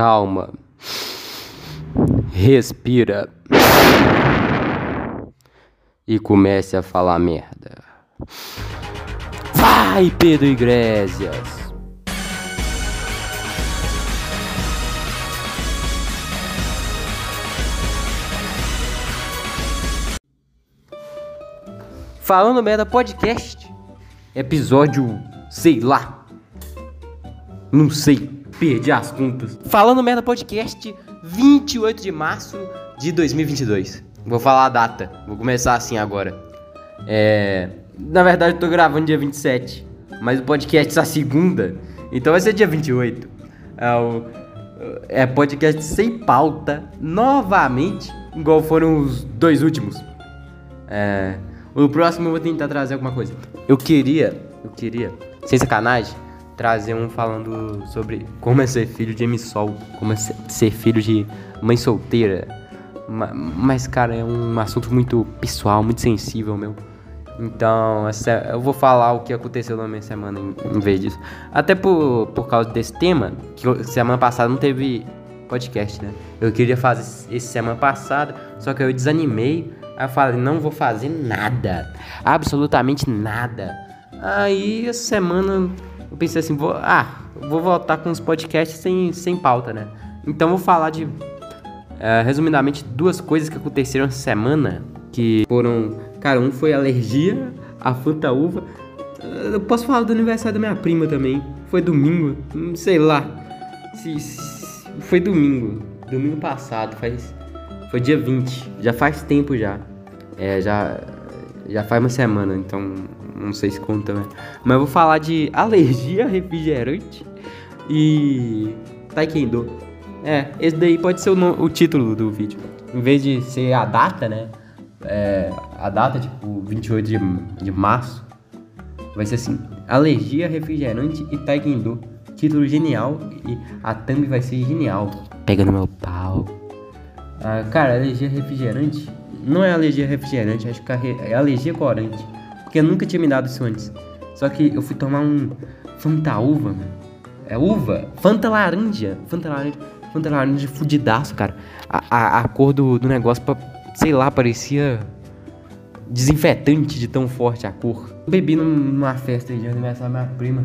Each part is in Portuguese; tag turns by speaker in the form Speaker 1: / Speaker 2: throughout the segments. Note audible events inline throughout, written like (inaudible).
Speaker 1: calma. Respira. E comece a falar merda. Vai, Pedro Iglesias! Falando Merda Podcast, episódio, sei lá, não sei, perdi as contas. Falando Merda Podcast, 28 de março de 2022. Vou falar a data, vou começar assim agora. É. Na verdade, eu tô gravando dia 27, mas o podcast está segunda, então vai ser dia 28. É, o, é podcast sem pauta, novamente, igual foram os dois últimos. É. O próximo eu vou tentar trazer alguma coisa. Eu queria, eu queria, sem sacanagem, trazer um falando sobre como é ser filho de emissol, como é ser filho de mãe solteira. Mas, cara, é um assunto muito pessoal, muito sensível, meu. Então, eu vou falar o que aconteceu na minha semana em, em vez disso. Até por, por causa desse tema, que semana passada não teve podcast, né? Eu queria fazer esse semana passada, só que eu desanimei Aí eu falei, não vou fazer nada. Absolutamente nada. Aí essa semana eu pensei assim, vou, ah, vou voltar com os podcasts sem, sem pauta, né? Então vou falar de, é, resumidamente, duas coisas que aconteceram essa semana. Que foram, cara, um foi alergia à Fanta Uva. Eu posso falar do aniversário da minha prima também. Foi domingo, sei lá. Se, se, foi domingo. Domingo passado, faz. Foi dia 20. Já faz tempo já. É, já, já faz uma semana, então não sei se conta, né? Mas eu vou falar de alergia a refrigerante e taekwondo. É, esse daí pode ser o, no, o título do vídeo. Em vez de ser a data, né? É, a data, tipo, 28 de, de março, vai ser assim: alergia refrigerante e taekwondo. Título genial e a thumb vai ser genial. Pega no meu pau. Ah, cara, alergia refrigerante não é alergia refrigerante, acho que é alergia corante. Porque eu nunca tinha me dado isso antes. Só que eu fui tomar um Fanta uva, mano. É uva? Fanta laranja. Fanta laranja. Fanta laranja fudidaço, cara. A, a, a cor do, do negócio, sei lá, parecia desinfetante de tão forte a cor. Eu bebi numa festa de aniversário da minha prima.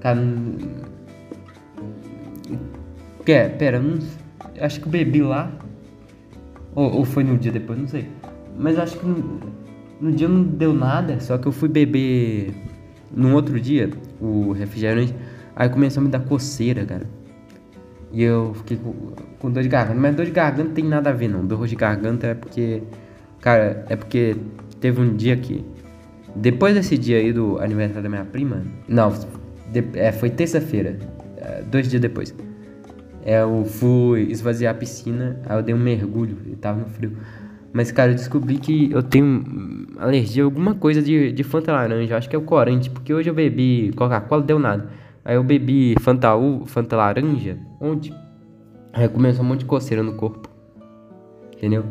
Speaker 1: Cara, Pera, pera, não... acho que eu bebi lá. Ou, ou foi no dia depois, não sei. Mas acho que no, no dia não deu nada, só que eu fui beber num outro dia o refrigerante, aí começou a me dar coceira, cara. E eu fiquei com, com dor de garganta. Mas dor de garganta tem nada a ver, não. Dor de garganta é porque. Cara, é porque teve um dia que. Depois desse dia aí do aniversário da minha prima. Não, de, é, foi terça-feira. É, dois dias depois. É, eu fui esvaziar a piscina, aí eu dei um mergulho e tava no frio. Mas, cara, eu descobri que eu tenho alergia a alguma coisa de, de Fanta laranja. Acho que é o corante, porque hoje eu bebi Coca-Cola, deu nada. Aí eu bebi Fanta, U, Fanta laranja ontem. Aí começou um monte de coceira no corpo. Entendeu?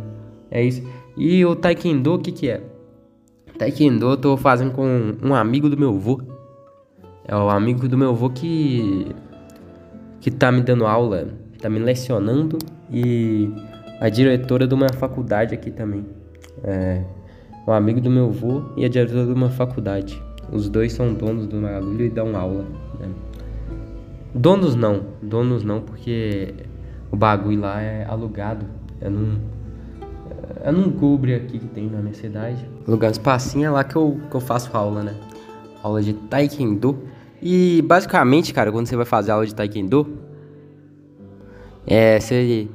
Speaker 1: É isso. E o Taekwondo, o que que é? Taekwondo eu tô fazendo com um amigo do meu avô. É o amigo do meu avô que que tá me dando aula, tá me lecionando e a diretora de uma faculdade aqui também. É um amigo do meu avô e a diretora de uma faculdade. Os dois são donos do bagulho e dão aula. Né? Donos não, donos não, porque o bagulho lá é alugado. É num, é num cubre aqui que tem na minha cidade. Lugar espacinho é lá que eu, que eu faço aula, né? Aula de Taekwondo e basicamente, cara, quando você vai fazer aula de taekwondo, é, você,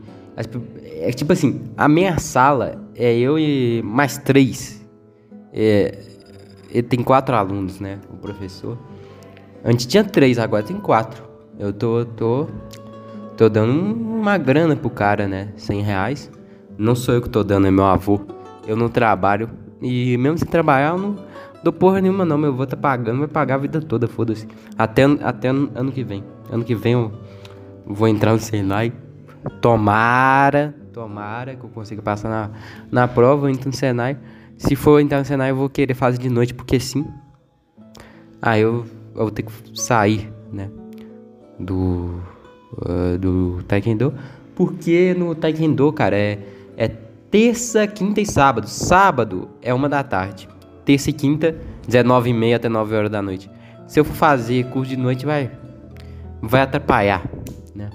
Speaker 1: é tipo assim, a minha sala é eu e mais três. É, tem quatro alunos, né? O professor. Antes tinha três, agora tem quatro. Eu tô, tô, tô dando uma grana pro cara, né? Cem reais. Não sou eu que tô dando, é meu avô. Eu não trabalho. E mesmo sem trabalhar, eu não, Dou porra nenhuma não, meu avô tá pagando, vai pagar a vida toda, foda-se. Até, até ano que vem. Ano que vem eu vou entrar no Senai. Tomara, tomara que eu consiga passar na, na prova, eu entro no Senai. Se for entrar no Senai, eu vou querer fazer de noite, porque sim. Aí eu, eu vou ter que sair, né? Do, uh, do Taekwondo. Porque no Taekwondo, cara, é, é terça, quinta e sábado. Sábado é uma da tarde. Terça e quinta, 19 e meia até 9 horas da noite. Se eu for fazer curso de noite, vai, vai atrapalhar, né?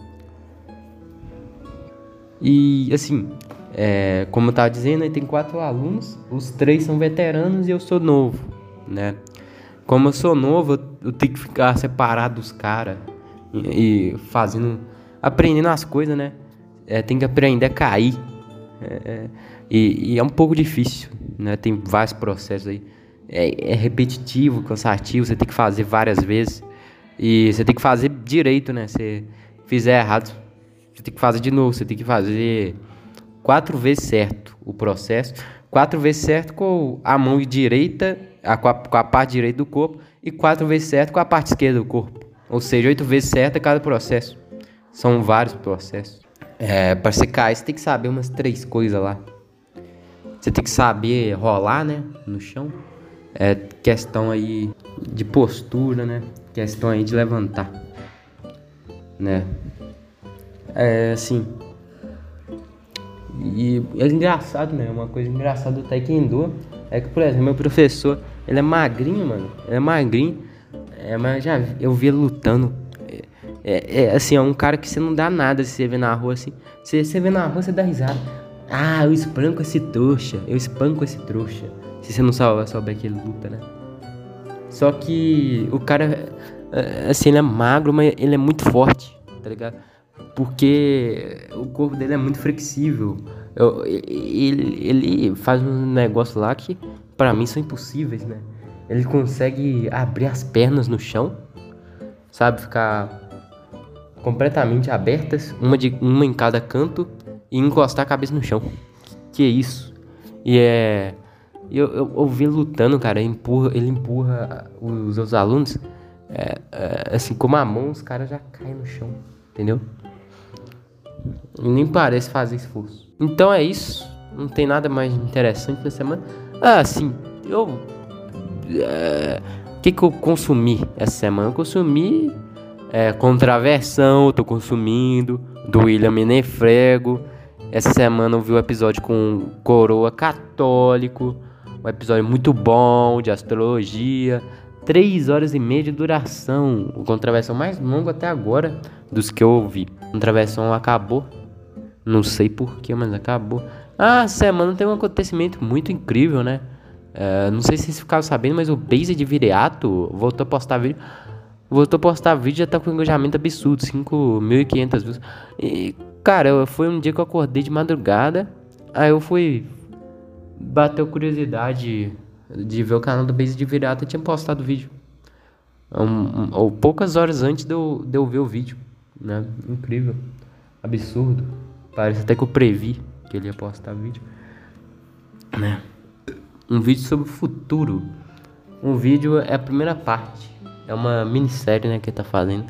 Speaker 1: E assim, é, como eu tava dizendo, aí tem quatro alunos, os três são veteranos e eu sou novo, né? Como eu sou novo, eu, eu tenho que ficar separado dos caras e, e, fazendo, aprendendo as coisas, né? É, tem que aprender a cair. É, é, e, e, é um pouco difícil, né? Tem vários processos aí. É, é repetitivo, cansativo, você tem que fazer várias vezes. E você tem que fazer direito, né? Se fizer errado, você tem que fazer de novo. Você tem que fazer quatro vezes certo o processo. Quatro vezes certo com a mão direita, a, com, a, com a parte direita do corpo. E quatro vezes certo com a parte esquerda do corpo. Ou seja, oito vezes certo cada processo. São vários processos. É, para você cair, você tem que saber umas três coisas lá. Você tem que saber rolar, né? No chão. É questão aí de postura, né? Questão aí de levantar. Né? É assim. E é engraçado, né? Uma coisa engraçada do Taekwondo é que, por exemplo, meu professor, ele é magrinho, mano. Ele é magrinho. É, mas já eu vi ele lutando. É, é, é, assim, é um cara que você não dá nada se você vê na rua assim. Se você vê na rua, você dá risada. Ah, eu espanco esse trouxa. Eu espanco esse trouxa. Se você não souber, souber que ele luta, né? Só que o cara, é, assim, ele é magro, mas ele é muito forte, tá ligado? Porque o corpo dele é muito flexível. Eu, ele, ele faz um negócio lá que para mim são impossíveis, né? Ele consegue abrir as pernas no chão, sabe? Ficar completamente abertas, uma, de, uma em cada canto, e encostar a cabeça no chão. Que é isso? E é. Eu, eu, eu vi lutando, cara, ele empurra, ele empurra os outros alunos, é, é, assim, com a mão, os caras já caem no chão, entendeu? E nem parece fazer esforço. Então é isso. Não tem nada mais interessante na semana. Ah, sim, eu o é, que, que eu consumi essa semana? Eu consumi é, Contraversão, tô consumindo, do William Menefrego. Essa semana eu vi o um episódio com Coroa Católico, um episódio muito bom de astrologia. Três horas e meia de duração. O Contraversão mais longo até agora dos que eu ouvi. Contraversão acabou. Não sei porquê, mas acabou. Ah, semana tem um acontecimento muito incrível, né? Uh, não sei se vocês ficaram sabendo, mas o Base de Viriato voltou a postar vídeo. Voltou a postar vídeo já tá com engajamento absurdo, 5.500 views. E, cara, foi um dia que eu acordei de madrugada. Aí eu fui. Bateu curiosidade de ver o canal do Base de Viriato e tinha postado vídeo. Um, ou poucas horas antes de eu, de eu ver o vídeo. Né? Incrível. Absurdo. Parece até que eu previ que ele ia postar vídeo. Né? um vídeo sobre o futuro. Um vídeo é a primeira parte. É uma minissérie, né, que ele tá fazendo.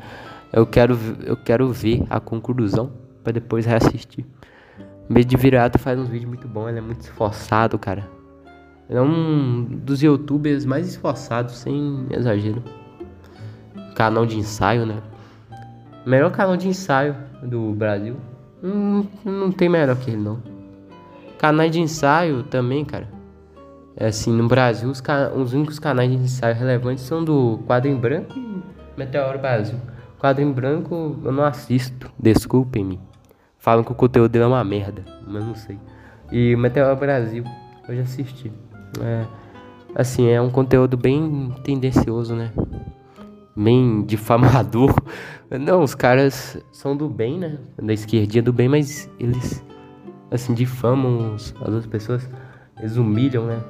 Speaker 1: Eu quero, eu quero ver a conclusão para depois reassistir. Meio de virado faz uns vídeos muito bons, ele é muito esforçado, cara. Ele é um dos youtubers mais esforçados, sem exagero. Canal de ensaio, né? Melhor canal de ensaio do Brasil. Não, não tem melhor que ele, não. Canal de ensaio também, cara. É assim, no Brasil, os, os únicos canais de ensaio relevantes são do Quadro em Branco e Meteoro Brasil. Quadro em Branco eu não assisto, desculpem-me. Falam que o conteúdo dele é uma merda, mas não sei. E Meteoro Brasil, eu já assisti. É, assim, é um conteúdo bem tendencioso, né? Bem (laughs) difamador. Não, os caras são do bem, né? Da esquerdinha do bem, mas eles, assim, difamam as outras pessoas. Eles humilham, né?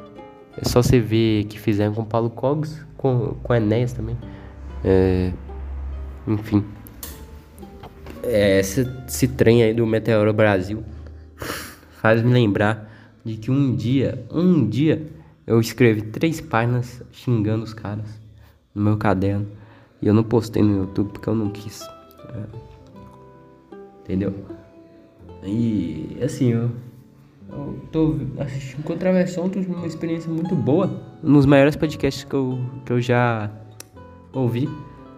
Speaker 1: É só você ver que fizeram com Paulo Cogs, com, com Enéas também. É, enfim. É, esse, esse trem aí do Meteoro Brasil faz me lembrar de que um dia, um dia, eu escrevi três páginas xingando os caras no meu caderno. E eu não postei no YouTube porque eu não quis. É, entendeu? E assim, eu eu tô assistindo Contraversão, tô uma experiência muito boa. Um dos maiores podcasts que eu, que eu já ouvi.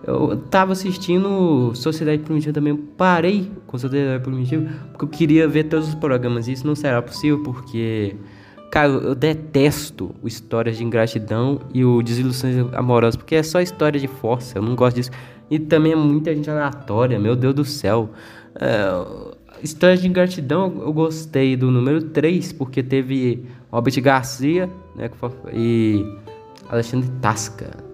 Speaker 1: Eu tava assistindo Sociedade Primitiva também. Parei com Sociedade Primitiva porque eu queria ver todos os programas. E isso não será possível porque, cara, eu detesto Histórias de Ingratidão e o Desilusões Amorosas porque é só história de força. Eu não gosto disso. E também é muita gente aleatória, meu Deus do céu. É, Histórias de Ingratidão eu gostei do número 3 porque teve Robert Garcia né, e Alexandre Tasca.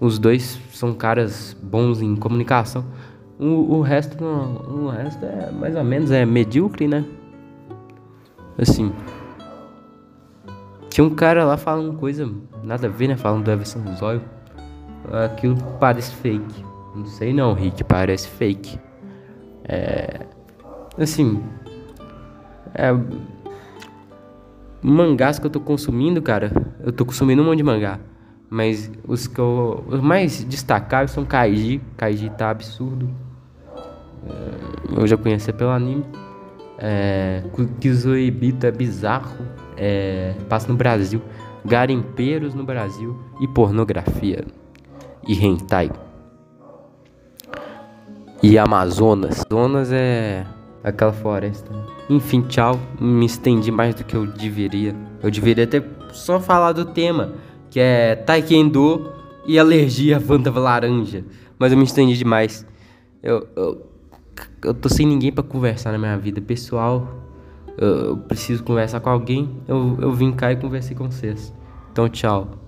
Speaker 1: Os dois são caras bons em comunicação. O, o resto não, o resto é mais ou menos é medíocre, né? Assim. Tinha um cara lá falando coisa nada a ver, né? Falando do Everson Zóio. Aquilo parece fake. Não sei não, Rick, parece fake. É. Assim. É. Mangás que eu tô consumindo, cara. Eu tô consumindo um monte de mangá. Mas os que eu, os mais destacáveis são Kaiji. Kaiji tá absurdo. É, eu já conheci pelo anime. É, Kizoebito é bizarro. É, passa no Brasil. Garimpeiros no Brasil. E pornografia. E hentai. E Amazonas. Amazonas é aquela floresta. Enfim, tchau. Me estendi mais do que eu deveria. Eu deveria ter só falado do tema que é Taekwondo e alergia à Wanda laranja. Mas eu me estendi demais. Eu, eu, eu tô sem ninguém para conversar na minha vida pessoal. Eu, eu, preciso conversar com alguém. Eu, eu vim cá e conversei com vocês. Então, tchau.